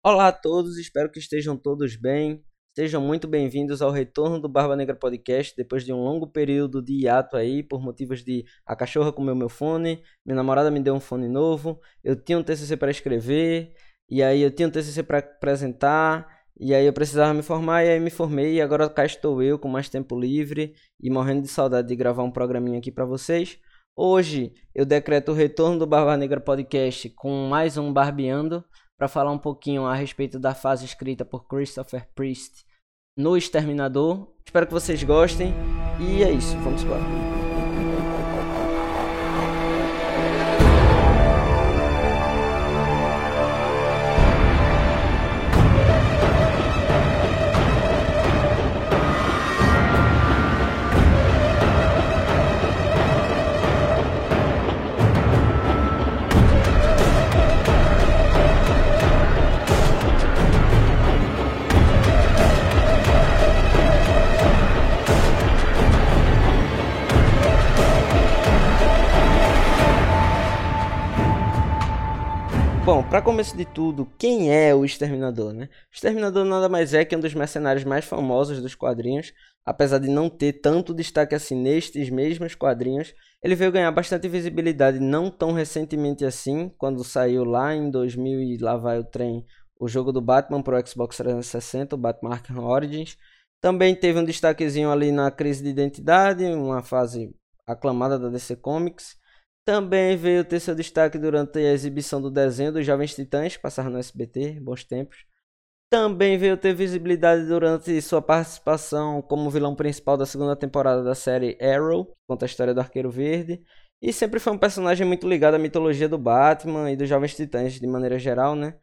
Olá a todos, espero que estejam todos bem. Sejam muito bem-vindos ao retorno do Barba Negra Podcast, depois de um longo período de hiato aí, por motivos de a cachorra comeu meu fone, minha namorada me deu um fone novo, eu tinha um TCC para escrever, e aí eu tinha um TCC para apresentar, e aí eu precisava me formar, e aí me formei, e agora cá estou eu com mais tempo livre e morrendo de saudade de gravar um programinha aqui para vocês. Hoje eu decreto o retorno do Barba Negra Podcast com mais um Barbeando, para falar um pouquinho a respeito da fase escrita por Christopher Priest no Exterminador. Espero que vocês gostem e é isso, vamos embora. Para começo de tudo, quem é o Exterminador, né? O Exterminador nada mais é que um dos mercenários mais famosos dos quadrinhos, apesar de não ter tanto destaque assim nestes mesmos quadrinhos, ele veio ganhar bastante visibilidade não tão recentemente assim, quando saiu lá em 2000 e lá vai o trem, o jogo do Batman pro Xbox 360, o Batman Arkham Origins. Também teve um destaquezinho ali na crise de identidade, uma fase aclamada da DC Comics. Também veio ter seu destaque durante a exibição do desenho dos Jovens Titãs, que passaram no SBT, bons tempos. Também veio ter visibilidade durante sua participação como vilão principal da segunda temporada da série Arrow, que conta a história do Arqueiro Verde. E sempre foi um personagem muito ligado à mitologia do Batman e dos Jovens Titãs de maneira geral, né?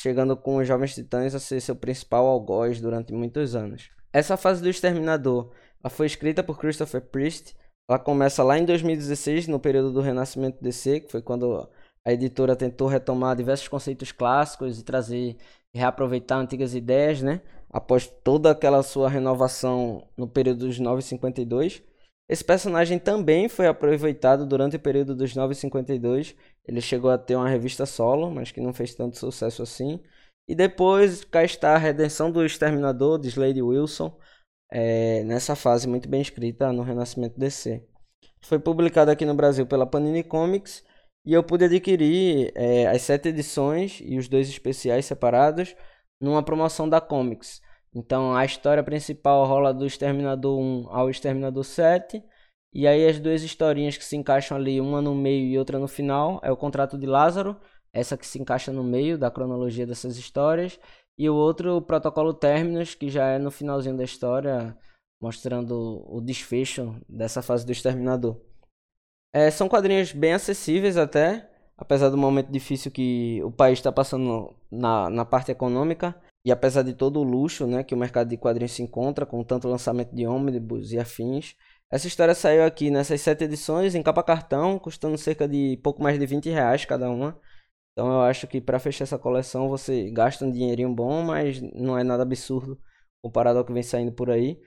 Chegando com os Jovens Titãs a ser seu principal algoz durante muitos anos. Essa fase do Exterminador foi escrita por Christopher Priest ela começa lá em 2016, no período do Renascimento DC, que foi quando a editora tentou retomar diversos conceitos clássicos e trazer reaproveitar antigas ideias, né? Após toda aquela sua renovação no período dos 952. Esse personagem também foi aproveitado durante o período dos 952. Ele chegou a ter uma revista solo, mas que não fez tanto sucesso assim. E depois cá está a redenção do Exterminador, de Slade Wilson, é, nessa fase muito bem escrita no Renascimento DC. Foi publicado aqui no Brasil pela Panini Comics e eu pude adquirir é, as sete edições e os dois especiais separados numa promoção da Comics. Então a história principal rola do Exterminador 1 ao Exterminador 7. E aí as duas historinhas que se encaixam ali, uma no meio e outra no final, é o Contrato de Lázaro, essa que se encaixa no meio da cronologia dessas histórias, e o outro, o Protocolo Terminus, que já é no finalzinho da história, mostrando o desfecho dessa fase do Exterminador. É, são quadrinhos bem acessíveis até, apesar do momento difícil que o país está passando na, na parte econômica. E apesar de todo o luxo né, que o mercado de quadrinhos se encontra, com tanto lançamento de ônibus e afins, essa história saiu aqui nessas sete edições em capa cartão, custando cerca de pouco mais de 20 reais cada uma. Então eu acho que para fechar essa coleção você gasta um dinheirinho bom, mas não é nada absurdo comparado ao que vem saindo por aí.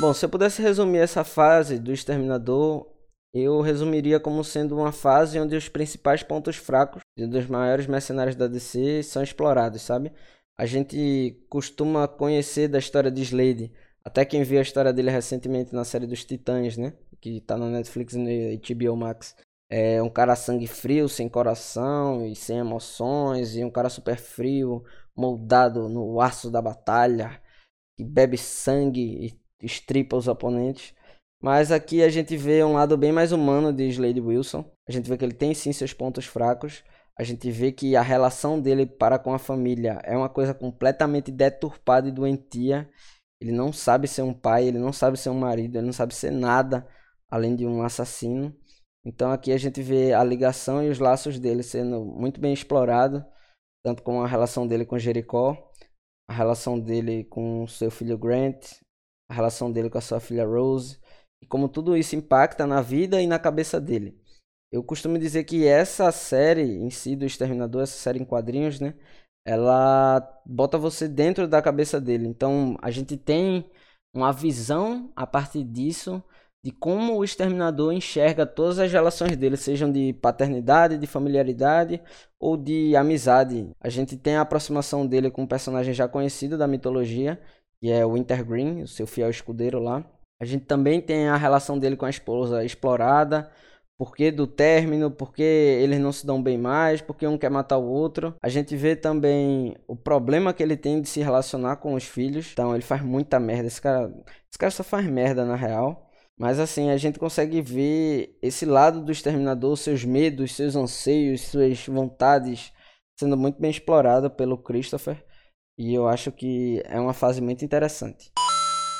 Bom, se eu pudesse resumir essa fase do Exterminador, eu resumiria como sendo uma fase onde os principais pontos fracos dos maiores mercenários da DC são explorados, sabe? A gente costuma conhecer da história de Slade, até quem viu a história dele recentemente na série dos Titãs, né? Que tá na Netflix e HBO Max. É um cara sangue frio, sem coração e sem emoções, e um cara super frio, moldado no aço da batalha, que bebe sangue e estripa os oponentes. Mas aqui a gente vê um lado bem mais humano de Slade Wilson. A gente vê que ele tem sim seus pontos fracos. A gente vê que a relação dele para com a família é uma coisa completamente deturpada e doentia. Ele não sabe ser um pai, ele não sabe ser um marido, ele não sabe ser nada além de um assassino. Então aqui a gente vê a ligação e os laços dele sendo muito bem explorado, tanto com a relação dele com Jericó, a relação dele com seu filho Grant, a relação dele com a sua filha Rose, e como tudo isso impacta na vida e na cabeça dele. Eu costumo dizer que essa série em si do Exterminador, essa série em quadrinhos, né, ela bota você dentro da cabeça dele. Então a gente tem uma visão a partir disso de como o Exterminador enxerga todas as relações dele, sejam de paternidade, de familiaridade ou de amizade. A gente tem a aproximação dele com um personagem já conhecido da mitologia, que é o Wintergreen, o seu fiel escudeiro lá. A gente também tem a relação dele com a esposa explorada, porque do término, porque eles não se dão bem mais, porque um quer matar o outro. A gente vê também o problema que ele tem de se relacionar com os filhos. Então ele faz muita merda. Esse cara, esse cara só faz merda na real. Mas assim, a gente consegue ver esse lado do exterminador, seus medos, seus anseios, suas vontades sendo muito bem explorado pelo Christopher. E eu acho que é uma fase muito interessante.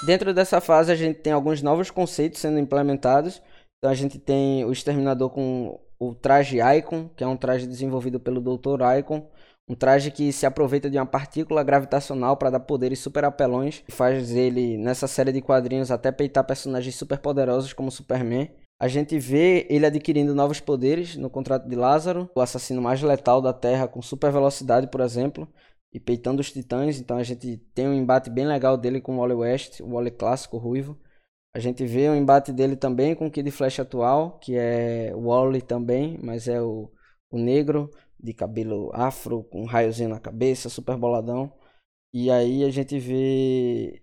Dentro dessa fase a gente tem alguns novos conceitos sendo implementados então a gente tem o Exterminador com o traje Icon, que é um traje desenvolvido pelo Dr. Icon. Um traje que se aproveita de uma partícula gravitacional para dar poderes super apelões e faz ele, nessa série de quadrinhos, até peitar personagens super poderosos como Superman. A gente vê ele adquirindo novos poderes no contrato de Lázaro, o assassino mais letal da Terra com super velocidade, por exemplo, e peitando os titãs. Então a gente tem um embate bem legal dele com o Wally West, o Wally clássico ruivo. A gente vê o embate dele também com o Kid Flash atual, que é o Wally também, mas é o, o negro de cabelo afro, com um raiozinho na cabeça, super boladão. E aí a gente vê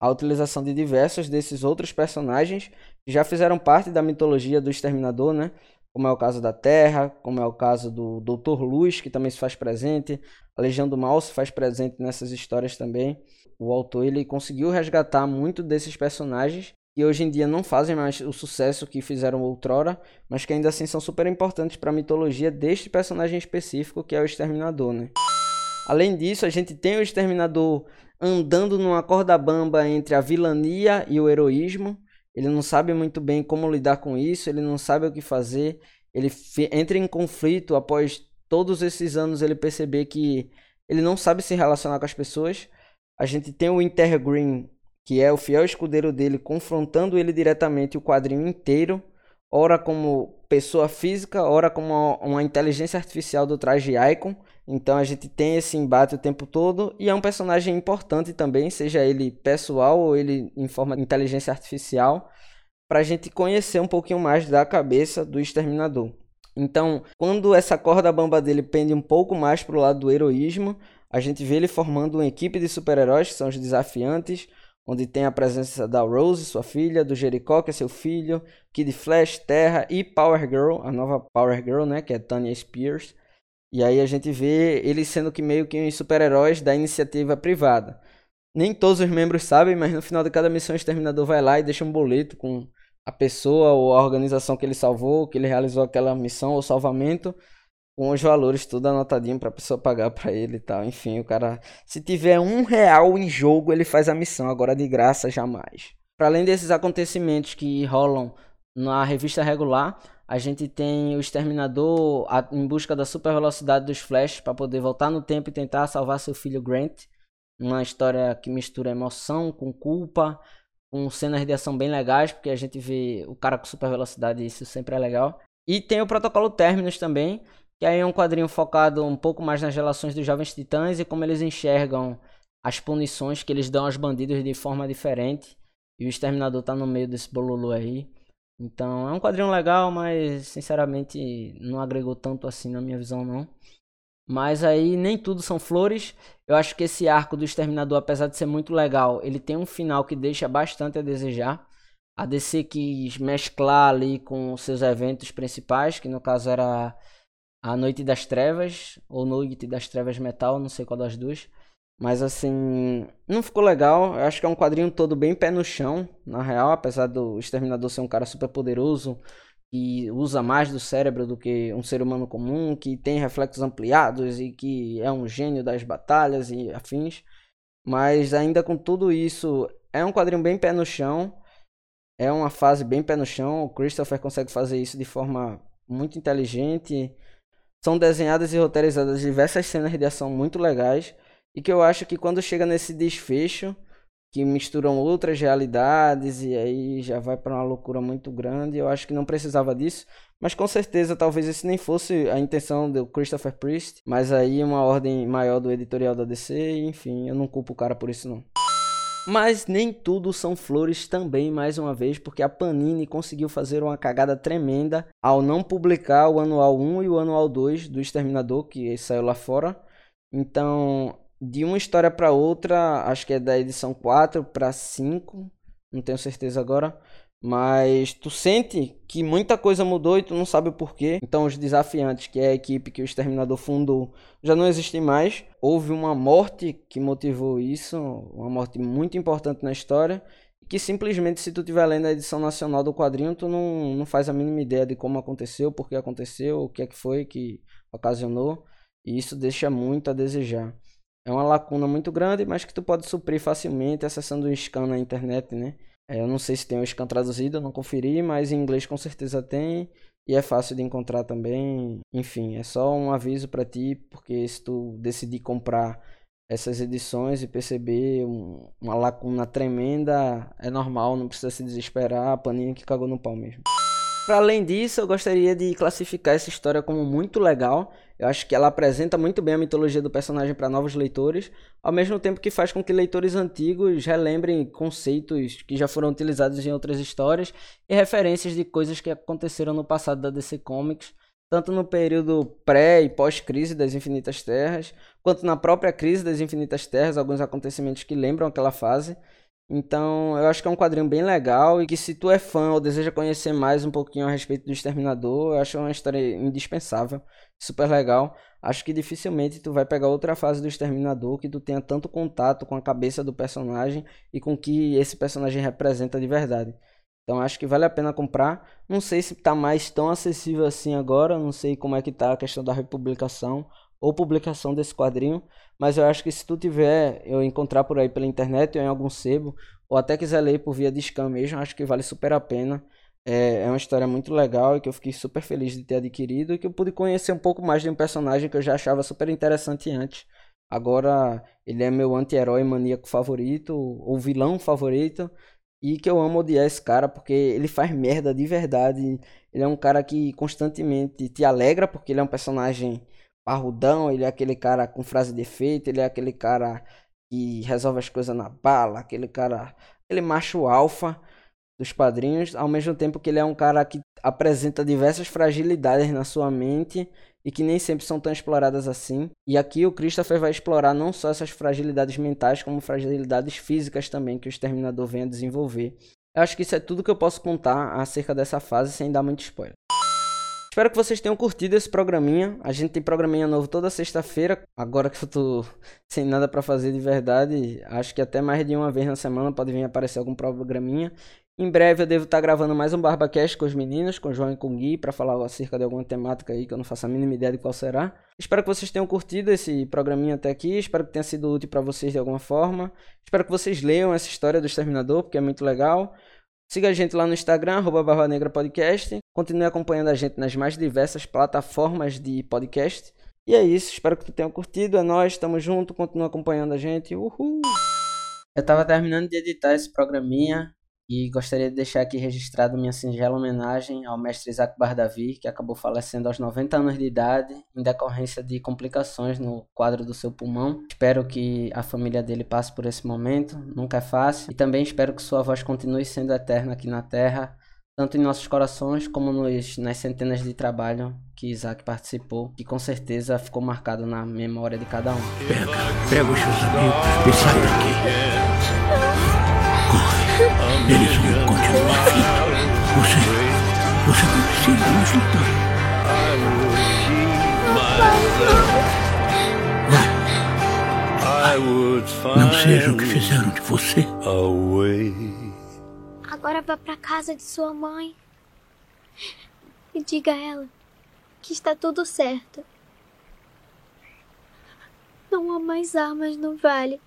a utilização de diversos desses outros personagens que já fizeram parte da mitologia do Exterminador, né? Como é o caso da Terra, como é o caso do Doutor Luz, que também se faz presente, a Legião do Mal se faz presente nessas histórias também. O autor ele conseguiu resgatar muito desses personagens que hoje em dia não fazem mais o sucesso que fizeram outrora, mas que ainda assim são super importantes para a mitologia deste personagem específico que é o Exterminador, né? Além disso, a gente tem o Exterminador andando numa corda bamba entre a vilania e o heroísmo. Ele não sabe muito bem como lidar com isso, ele não sabe o que fazer. Ele entra em conflito após todos esses anos ele perceber que ele não sabe se relacionar com as pessoas. A gente tem o Intergreen que é o fiel escudeiro dele, confrontando ele diretamente o quadrinho inteiro, ora como pessoa física, ora como uma, inteligência artificial do traje Icon. Então a gente tem esse embate o tempo todo e é um personagem importante também, seja ele pessoal ou ele em forma de inteligência artificial, para a gente conhecer um pouquinho mais da cabeça do exterminador. Então, quando essa corda bamba dele pende um pouco mais para o lado do heroísmo, a gente vê ele formando uma equipe de super-heróis que são os desafiantes, onde tem a presença da Rose, sua filha, do Jericó, que é seu filho, Kid Flash, Terra e Power Girl, a nova Power Girl, né, que é Tanya Spears. E aí a gente vê eles sendo que meio que uns super-heróis da iniciativa privada. Nem todos os membros sabem, mas no final de cada missão o exterminador vai lá e deixa um boleto com a pessoa ou a organização que ele salvou, que ele realizou aquela missão ou salvamento com os valores tudo anotadinho pra pessoa pagar pra ele e tal. Enfim, o cara, se tiver um real em jogo, ele faz a missão. Agora de graça, jamais. Para além desses acontecimentos que rolam na revista regular, a gente tem o Exterminador em busca da super velocidade dos Flash para poder voltar no tempo e tentar salvar seu filho Grant. Uma história que mistura emoção com culpa, com cenas de ação bem legais, porque a gente vê o cara com super velocidade e isso sempre é legal. E tem o protocolo Terminus também, que aí é um quadrinho focado um pouco mais nas relações dos jovens titãs e como eles enxergam as punições que eles dão aos bandidos de forma diferente. E o Exterminador tá no meio desse bololo aí. Então é um quadrinho legal, mas sinceramente não agregou tanto assim na minha visão não. Mas aí nem tudo são flores. Eu acho que esse arco do Exterminador, apesar de ser muito legal, ele tem um final que deixa bastante a desejar. A DC quis mesclar ali com seus eventos principais, que no caso era a Noite das Trevas, ou Noite das Trevas Metal, não sei qual das duas. Mas assim, não ficou legal. Eu acho que é um quadrinho todo bem pé no chão, na real, apesar do Exterminador ser um cara super poderoso, que usa mais do cérebro do que um ser humano comum, que tem reflexos ampliados e que é um gênio das batalhas e afins. Mas ainda com tudo isso, é um quadrinho bem pé no chão. É uma fase bem pé no chão. O Christopher consegue fazer isso de forma muito inteligente são desenhadas e roteirizadas diversas cenas de ação muito legais e que eu acho que quando chega nesse desfecho que misturam outras realidades e aí já vai para uma loucura muito grande, eu acho que não precisava disso, mas com certeza talvez esse nem fosse a intenção do Christopher Priest, mas aí uma ordem maior do editorial da DC, enfim, eu não culpo o cara por isso não. Mas nem tudo são flores também, mais uma vez, porque a Panini conseguiu fazer uma cagada tremenda ao não publicar o anual 1 e o anual 2 do Exterminador, que saiu lá fora. Então, de uma história para outra, acho que é da edição 4 para 5, não tenho certeza agora. Mas tu sente que muita coisa mudou e tu não sabe o porquê. Então os desafiantes, que é a equipe que o Exterminador fundou, já não existem mais. Houve uma morte que motivou isso, uma morte muito importante na história. Que simplesmente, se tu estiver lendo a edição nacional do quadrinho, tu não, não faz a mínima ideia de como aconteceu, por que aconteceu, o que é que foi que ocasionou. E isso deixa muito a desejar. É uma lacuna muito grande, mas que tu pode suprir facilmente acessando um scan na internet, né? É, eu não sei se tem o scan traduzido, não conferi, mas em inglês com certeza tem. E é fácil de encontrar também. Enfim, é só um aviso para ti, porque se tu decidir comprar essas edições e perceber um, uma lacuna tremenda, é normal, não precisa se desesperar. A paninha que cagou no pau mesmo. Para além disso, eu gostaria de classificar essa história como muito legal. Eu acho que ela apresenta muito bem a mitologia do personagem para novos leitores, ao mesmo tempo que faz com que leitores antigos relembrem conceitos que já foram utilizados em outras histórias e referências de coisas que aconteceram no passado da DC Comics, tanto no período pré e pós-crise das Infinitas Terras, quanto na própria crise das Infinitas Terras, alguns acontecimentos que lembram aquela fase. Então, eu acho que é um quadrinho bem legal e que se tu é fã ou deseja conhecer mais um pouquinho a respeito do Exterminador, eu acho uma história indispensável, super legal. Acho que dificilmente tu vai pegar outra fase do Exterminador que tu tenha tanto contato com a cabeça do personagem e com o que esse personagem representa de verdade. Então acho que vale a pena comprar. Não sei se está mais tão acessível assim agora, não sei como é que tá a questão da republicação ou publicação desse quadrinho, mas eu acho que se tu tiver, eu encontrar por aí pela internet ou em algum sebo, ou até quiser ler por via de scan mesmo, acho que vale super a pena. É, é uma história muito legal e que eu fiquei super feliz de ter adquirido e que eu pude conhecer um pouco mais de um personagem que eu já achava super interessante antes. Agora ele é meu anti-herói maníaco favorito, ou vilão favorito, e que eu amo odiar esse cara porque ele faz merda de verdade. Ele é um cara que constantemente te alegra porque ele é um personagem parrudão, ele é aquele cara com frase de efeito, ele é aquele cara que resolve as coisas na bala, aquele cara, aquele macho alfa dos padrinhos, ao mesmo tempo que ele é um cara que apresenta diversas fragilidades na sua mente e que nem sempre são tão exploradas assim. E aqui o Christopher vai explorar não só essas fragilidades mentais, como fragilidades físicas também que o Exterminador vem a desenvolver. Eu acho que isso é tudo que eu posso contar acerca dessa fase sem dar muito spoiler. Espero que vocês tenham curtido esse programinha. A gente tem programinha novo toda sexta-feira. Agora que eu tô sem nada para fazer de verdade, acho que até mais de uma vez na semana pode vir aparecer algum programinha. Em breve eu devo estar tá gravando mais um BarbaCast com os meninos, com o João e com o Gui, para falar acerca de alguma temática aí que eu não faço a mínima ideia de qual será. Espero que vocês tenham curtido esse programinha até aqui, espero que tenha sido útil para vocês de alguma forma. Espero que vocês leiam essa história do Exterminador, porque é muito legal. Siga a gente lá no Instagram, arroba Barba Negra Podcast. Continue acompanhando a gente nas mais diversas plataformas de podcast. E é isso, espero que tu tenha curtido. É nóis, tamo junto, continua acompanhando a gente. Uhul! Eu tava terminando de editar esse programinha e gostaria de deixar aqui registrado minha singela homenagem ao mestre Isaac Bardavi, que acabou falecendo aos 90 anos de idade em decorrência de complicações no quadro do seu pulmão. Espero que a família dele passe por esse momento, nunca é fácil, e também espero que sua voz continue sendo eterna aqui na Terra, tanto em nossos corações como nos, nas centenas de trabalho que Isaac participou, que com certeza ficou marcado na memória de cada um. Pega, pega os seus amigos e sai daqui. Eles vão continuar vindo. Você, você não precisa nos lutar. Vai. Não seja o que fizeram de você. Agora vá para casa de sua mãe e diga a ela que está tudo certo. Não há mais armas no vale.